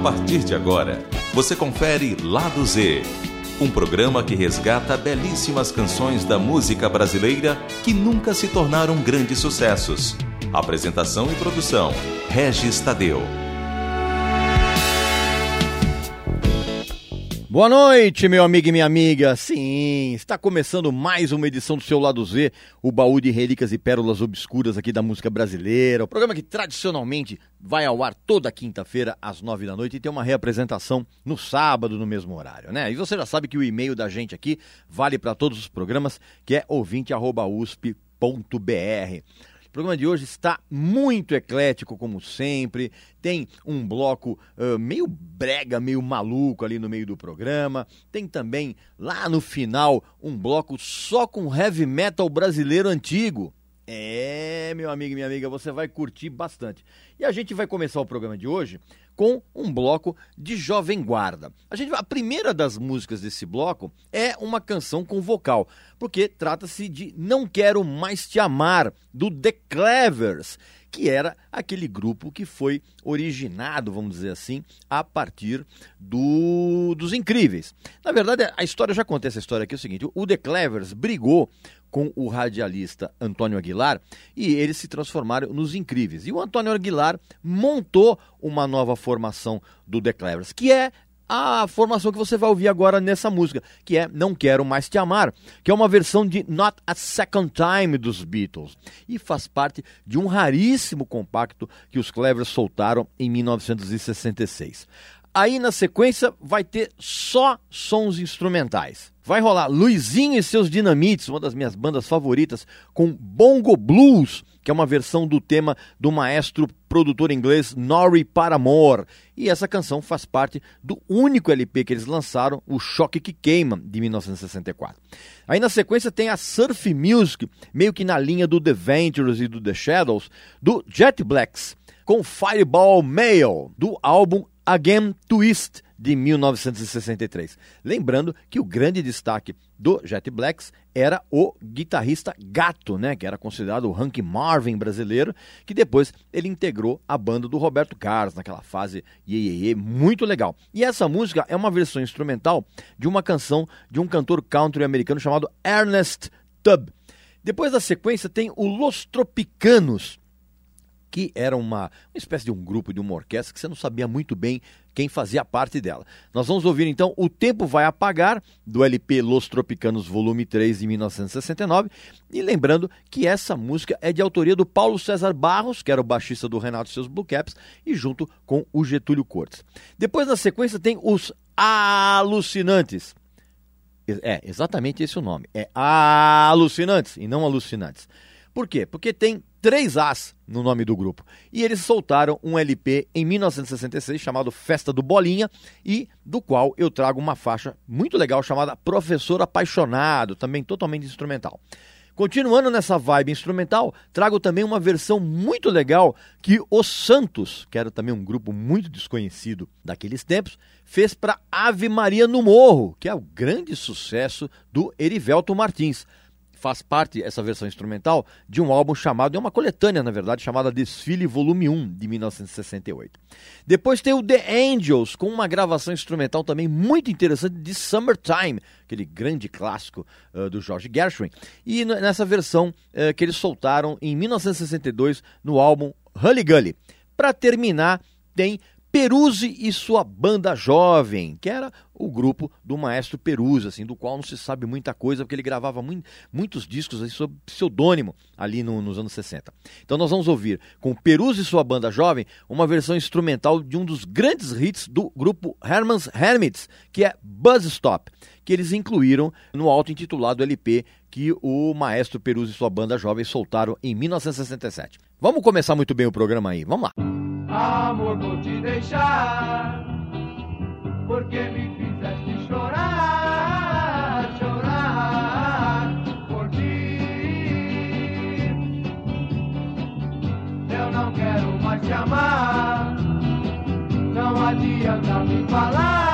partir de agora, você confere Lado Z, um programa que resgata belíssimas canções da música brasileira que nunca se tornaram grandes sucessos. Apresentação e produção: Regis Tadeu. Boa noite, meu amigo e minha amiga. Sim, está começando mais uma edição do seu Lado Z, o baú de relíquias e pérolas obscuras aqui da música brasileira. O programa que tradicionalmente vai ao ar toda quinta-feira às nove da noite e tem uma reapresentação no sábado no mesmo horário, né? E você já sabe que o e-mail da gente aqui vale para todos os programas, que é ouvinte@usp.br. O programa de hoje está muito eclético, como sempre. Tem um bloco uh, meio brega, meio maluco ali no meio do programa. Tem também, lá no final, um bloco só com heavy metal brasileiro antigo. É, meu amigo e minha amiga, você vai curtir bastante. E a gente vai começar o programa de hoje com um bloco de Jovem Guarda. A, gente, a primeira das músicas desse bloco é uma canção com vocal, porque trata-se de Não Quero Mais Te Amar, do The Clevers, que era aquele grupo que foi originado, vamos dizer assim, a partir do, dos Incríveis. Na verdade, a história já conta essa história aqui, é o seguinte, o The Clevers brigou com o radialista Antônio Aguilar e eles se transformaram nos incríveis. E o Antônio Aguilar montou uma nova formação do The Clevers, que é a formação que você vai ouvir agora nessa música, que é Não Quero Mais Te Amar, que é uma versão de Not a Second Time dos Beatles e faz parte de um raríssimo compacto que os Clevers soltaram em 1966. Aí na sequência vai ter só sons instrumentais. Vai rolar Luizinho e seus Dinamites, uma das minhas bandas favoritas, com Bongo Blues, que é uma versão do tema do maestro produtor inglês Norrie Paramore. E essa canção faz parte do único LP que eles lançaram, o Choque que Queima, de 1964. Aí na sequência tem a Surf Music, meio que na linha do The Ventures e do The Shadows, do Jet Blacks, com Fireball Mail, do álbum Again Twist de 1963. Lembrando que o grande destaque do Jet Blacks era o guitarrista Gato, né, que era considerado o Hank Marvin brasileiro, que depois ele integrou a banda do Roberto Carlos naquela fase ye, muito legal. E essa música é uma versão instrumental de uma canção de um cantor country americano chamado Ernest Tubb. Depois da sequência tem o Los Tropicanos, que era uma, uma espécie de um grupo, de uma orquestra, que você não sabia muito bem quem fazia parte dela. Nós vamos ouvir então O Tempo Vai Apagar, do LP Los Tropicanos, volume 3, de 1969. E lembrando que essa música é de autoria do Paulo César Barros, que era o baixista do Renato seus Blue Caps, e junto com o Getúlio Cortes. Depois, na sequência, tem os Alucinantes. É, exatamente esse o nome. É Alucinantes e não Alucinantes. Por quê? Porque tem três As no nome do grupo. E eles soltaram um LP em 1966 chamado Festa do Bolinha e do qual eu trago uma faixa muito legal chamada Professor Apaixonado, também totalmente instrumental. Continuando nessa vibe instrumental, trago também uma versão muito legal que o Santos, que era também um grupo muito desconhecido daqueles tempos, fez para Ave Maria no Morro, que é o grande sucesso do Erivelto Martins faz parte, essa versão instrumental, de um álbum chamado, é uma coletânea, na verdade, chamada Desfile Volume 1, de 1968. Depois tem o The Angels, com uma gravação instrumental também muito interessante de Summertime, aquele grande clássico uh, do George Gershwin, e nessa versão uh, que eles soltaram em 1962 no álbum Hully Gully. Para terminar, tem Peruzzi e sua banda jovem, que era o grupo do maestro Peruzzi, assim, do qual não se sabe muita coisa, porque ele gravava muito, muitos discos assim, sob pseudônimo ali no, nos anos 60. Então nós vamos ouvir com Peruzzi e sua banda jovem uma versão instrumental de um dos grandes hits do grupo Herman's Hermits, que é Buzz Stop, que eles incluíram no auto-intitulado LP que o maestro Peruzzi e sua banda jovem soltaram em 1967. Vamos começar muito bem o programa aí, vamos lá. Amor, vou te deixar, porque me te amar, não adianta me falar,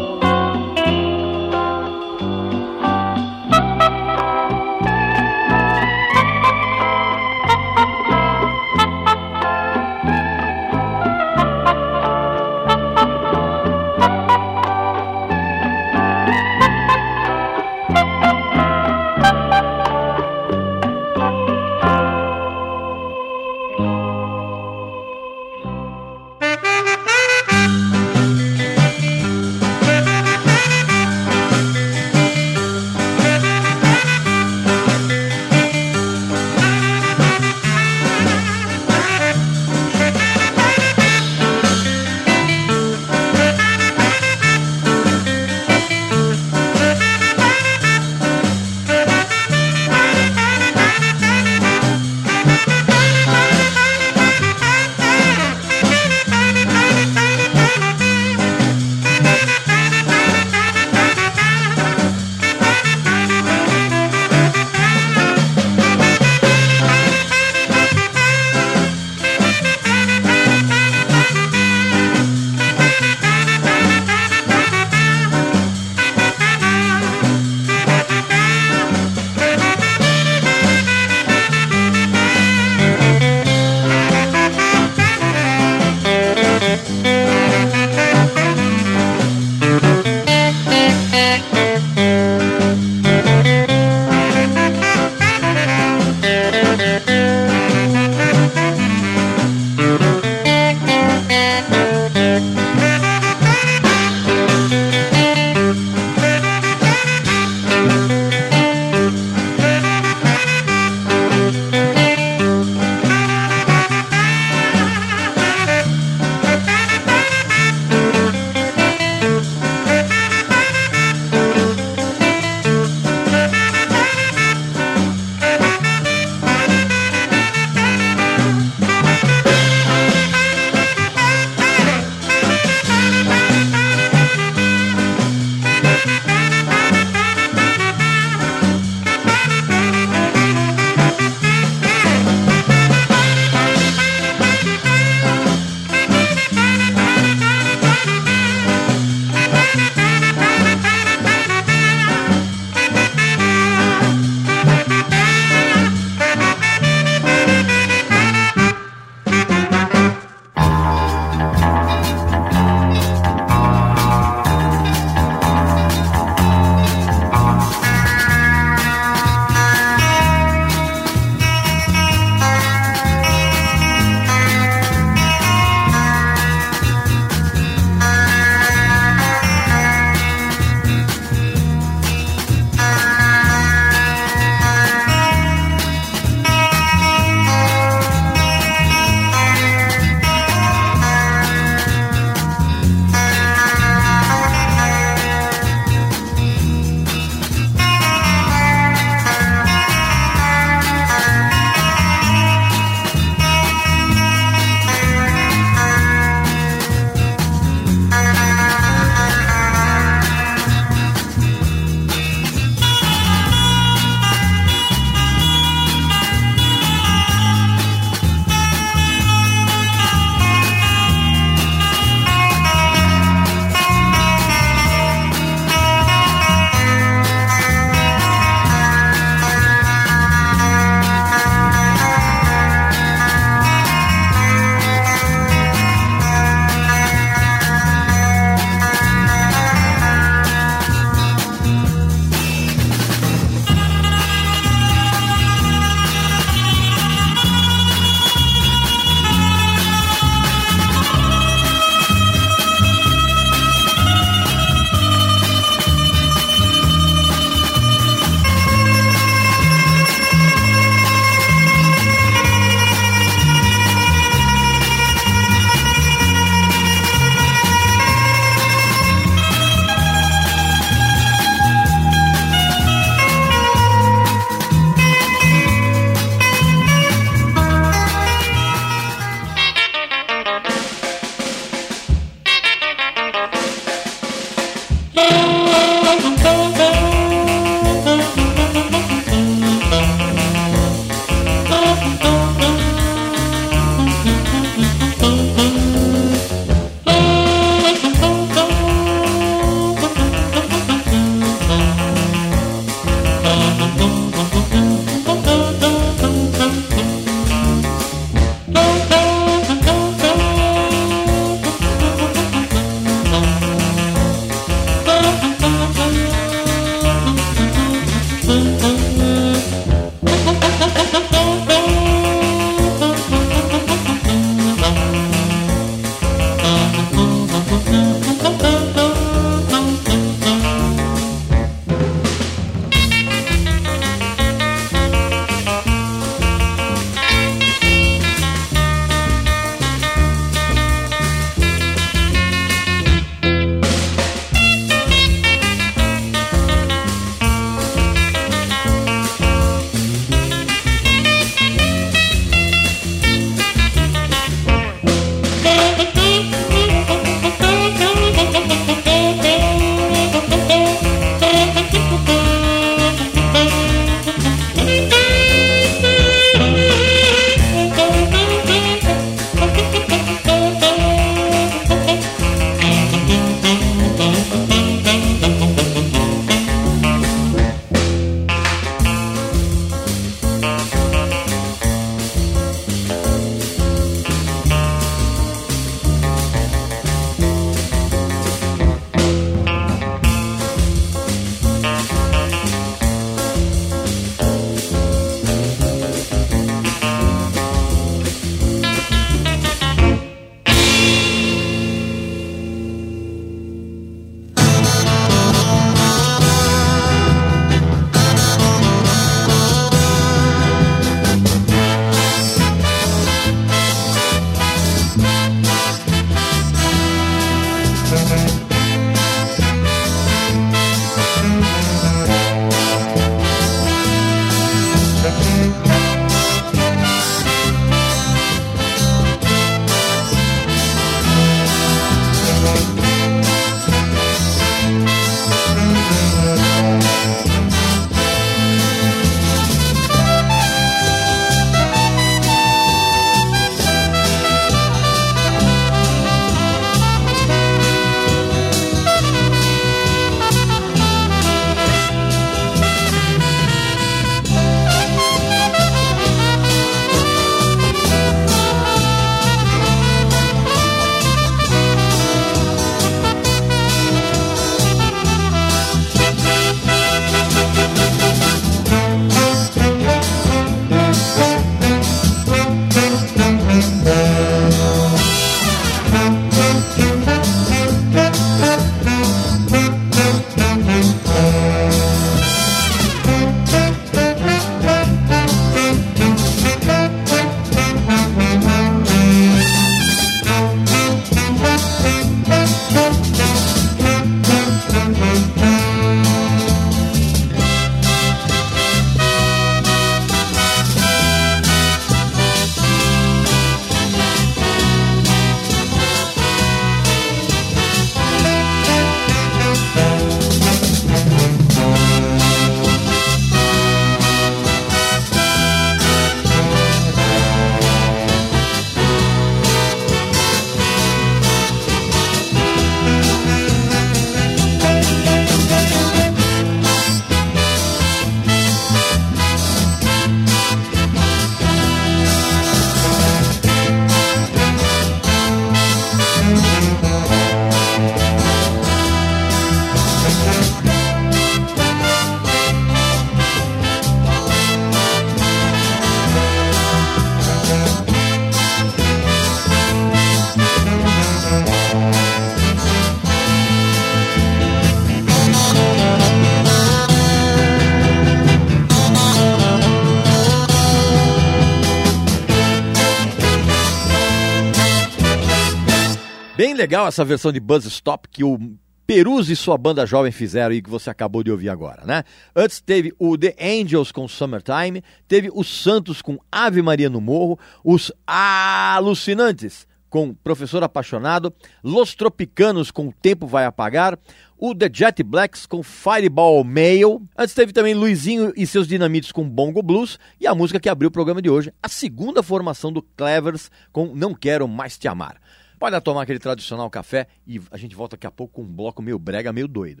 legal essa versão de Buzz Stop que o Perus e sua banda jovem fizeram e que você acabou de ouvir agora, né? Antes teve o The Angels com Summertime, teve o Santos com Ave Maria no Morro, os Alucinantes com Professor Apaixonado, Los Tropicanos com Tempo Vai Apagar, o The Jet Blacks com Fireball Mail. Antes teve também Luizinho e seus Dinamites com Bongo Blues e a música que abriu o programa de hoje, a segunda formação do Clevers com Não Quero Mais Te Amar. Pode tomar aquele tradicional café e a gente volta daqui a pouco com um bloco meio brega, meio doido.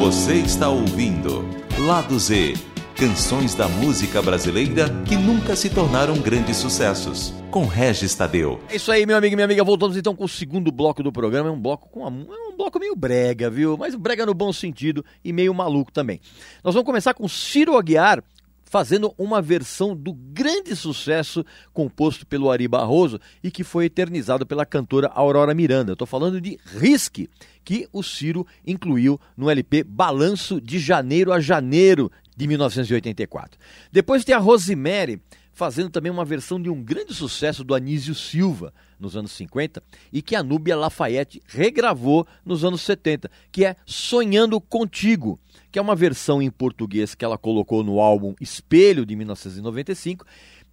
Você está ouvindo Lado Z Canções da música brasileira que nunca se tornaram grandes sucessos. Com Regis Tadeu. É isso aí, meu amigo e minha amiga. Voltamos então com o segundo bloco do programa. É um bloco com uma, é um bloco meio brega, viu? Mas brega no bom sentido e meio maluco também. Nós vamos começar com Ciro Aguiar fazendo uma versão do grande sucesso composto pelo Ari Barroso e que foi eternizado pela cantora Aurora Miranda. Estou falando de Risque, que o Ciro incluiu no LP Balanço de Janeiro a Janeiro de 1984. Depois tem a Rosemary fazendo também uma versão de um grande sucesso do Anísio Silva nos anos 50 e que a Núbia Lafayette regravou nos anos 70, que é Sonhando Contigo, que é uma versão em português que ela colocou no álbum Espelho de 1995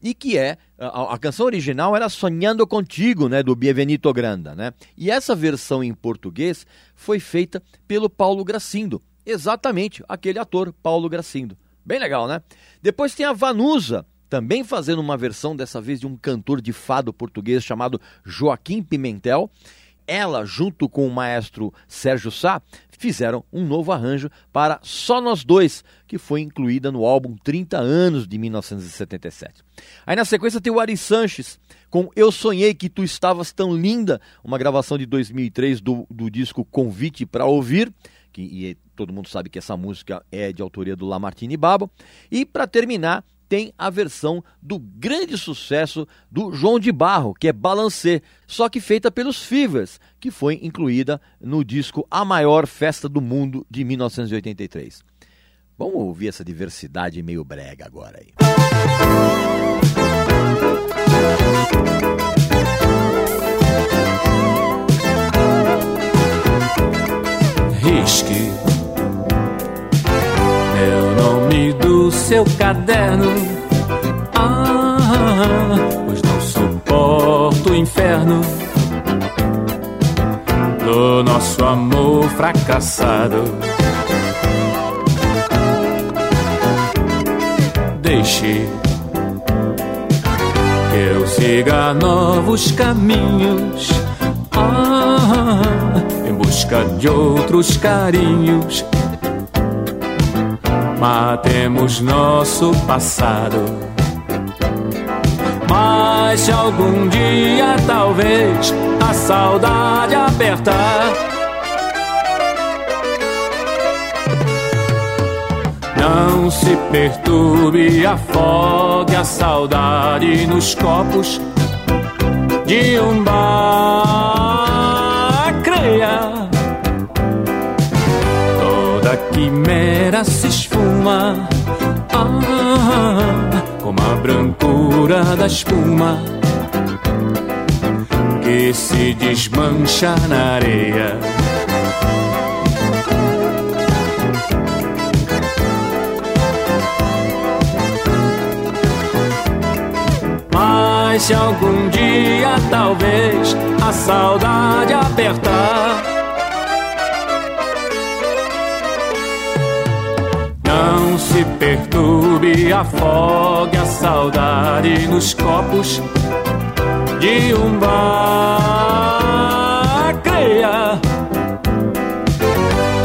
e que é a, a, canção original era Sonhando Contigo, né, do Bienvenido Granda, né? E essa versão em português foi feita pelo Paulo Gracindo, exatamente aquele ator Paulo Gracindo. Bem legal, né? Depois tem a Vanusa, também fazendo uma versão dessa vez de um cantor de fado português chamado Joaquim Pimentel. Ela, junto com o maestro Sérgio Sá, fizeram um novo arranjo para Só Nós Dois, que foi incluída no álbum 30 anos de 1977. Aí na sequência tem o Ari Sanches com Eu Sonhei Que Tu Estavas Tão Linda, uma gravação de 2003 do, do disco Convite para Ouvir, que e todo mundo sabe que essa música é de autoria do Lamartine Babo. E para terminar, tem a versão do grande sucesso do João de Barro, que é Balancê, só que feita pelos Fevers, que foi incluída no disco A Maior Festa do Mundo de 1983. Vamos ouvir essa diversidade meio brega agora aí. Risque do seu caderno. Ah, pois não suporto o inferno do nosso amor fracassado. Deixe que eu siga novos caminhos. Ah, em busca de outros carinhos matemos nosso passado. Mas se algum dia talvez a saudade apertar, não se perturbe, afogue a saudade nos copos de um bar. Creia toda quimera se esfuma, ah, como a brancura da espuma que se desmancha na areia. Mas se algum dia talvez a saudade apertar se perturbe, afogue a saudade nos copos de um bar. Creia,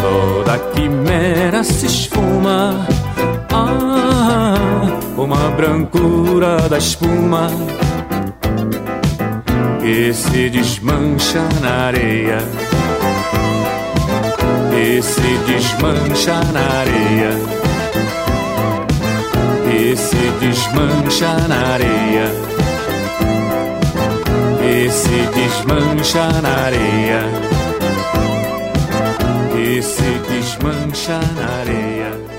toda quimera se esfuma, ah, como a brancura da espuma que se desmancha na areia. E se desmancha na areia se desmancha na areia. E se desmancha na areia. E se desmancha na areia.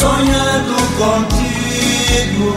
Sonhando contigo,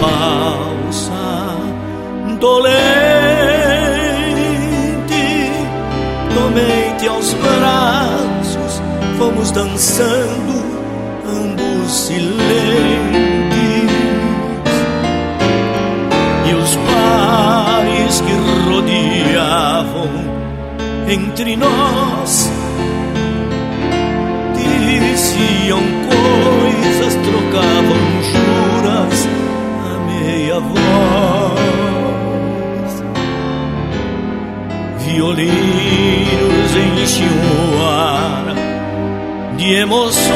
Falsa, valsa dolente. Tomei-te aos braços, fomos dançando, ambos silentes. E os pares que rodeavam entre nós diziam coisas, trocavam voz. Violinos enchem o ar de emoções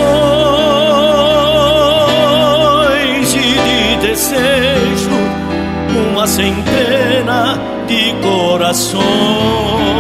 e de desejo, uma centena de corações.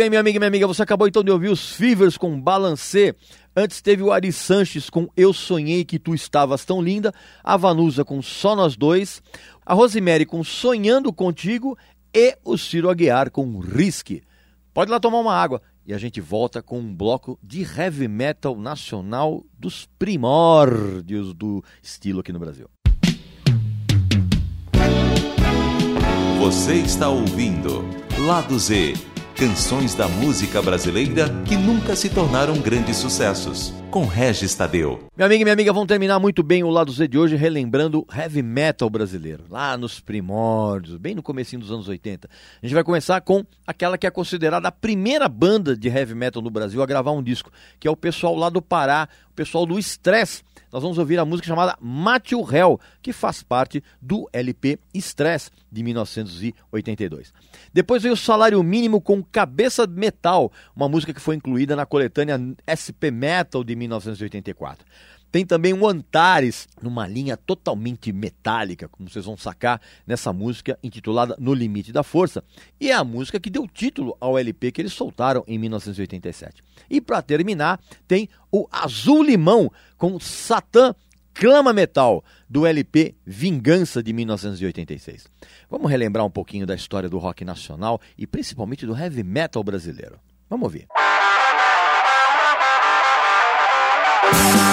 Bem, minha amiga e minha amiga, você acabou então de ouvir os Fevers com Balancê. Antes teve o Ari Sanches com Eu Sonhei Que Tu Estavas Tão Linda, a Vanusa com Só Nós Dois, a Rosemary com Sonhando Contigo e o Ciro Aguiar com Risque. Pode lá tomar uma água e a gente volta com um bloco de heavy metal nacional dos primórdios do estilo aqui no Brasil. Você está ouvindo Lado Z Canções da música brasileira que nunca se tornaram grandes sucessos. Com Regis Tadeu. Minha amiga e minha amiga vão terminar muito bem o lado Z de hoje relembrando heavy metal brasileiro, lá nos primórdios, bem no comecinho dos anos 80. A gente vai começar com aquela que é considerada a primeira banda de heavy metal no Brasil a gravar um disco, que é o pessoal lá do Pará, o pessoal do Stress nós vamos ouvir a música chamada Mate o Réu, que faz parte do LP Stress de 1982. Depois veio o Salário Mínimo com Cabeça Metal, uma música que foi incluída na coletânea SP Metal de 1984. Tem também o Antares, numa linha totalmente metálica, como vocês vão sacar nessa música intitulada No Limite da Força. E é a música que deu título ao LP que eles soltaram em 1987. E para terminar, tem o Azul Limão com Satã Clama Metal, do LP Vingança de 1986. Vamos relembrar um pouquinho da história do rock nacional e principalmente do heavy metal brasileiro. Vamos ouvir. Bye.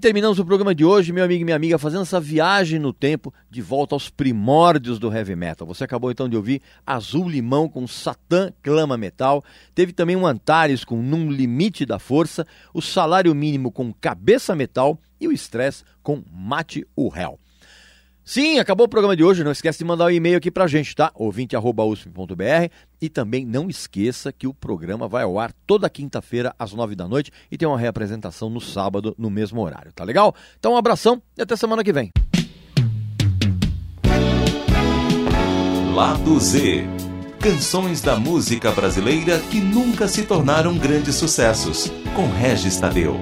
Terminamos o programa de hoje, meu amigo e minha amiga, fazendo essa viagem no tempo de volta aos primórdios do heavy metal. Você acabou então de ouvir Azul Limão com Satã Clama Metal, teve também o Antares com Num Limite da Força, o Salário Mínimo com Cabeça Metal e o Stress com Mate o Hell. Sim, acabou o programa de hoje. Não esquece de mandar um e-mail aqui pra gente, tá? ouvinte.usp.br e também não esqueça que o programa vai ao ar toda quinta-feira às nove da noite e tem uma reapresentação no sábado no mesmo horário, tá legal? Então um abração e até semana que vem. Lado Z. Canções da música brasileira que nunca se tornaram grandes sucessos. Com Regis Tadeu.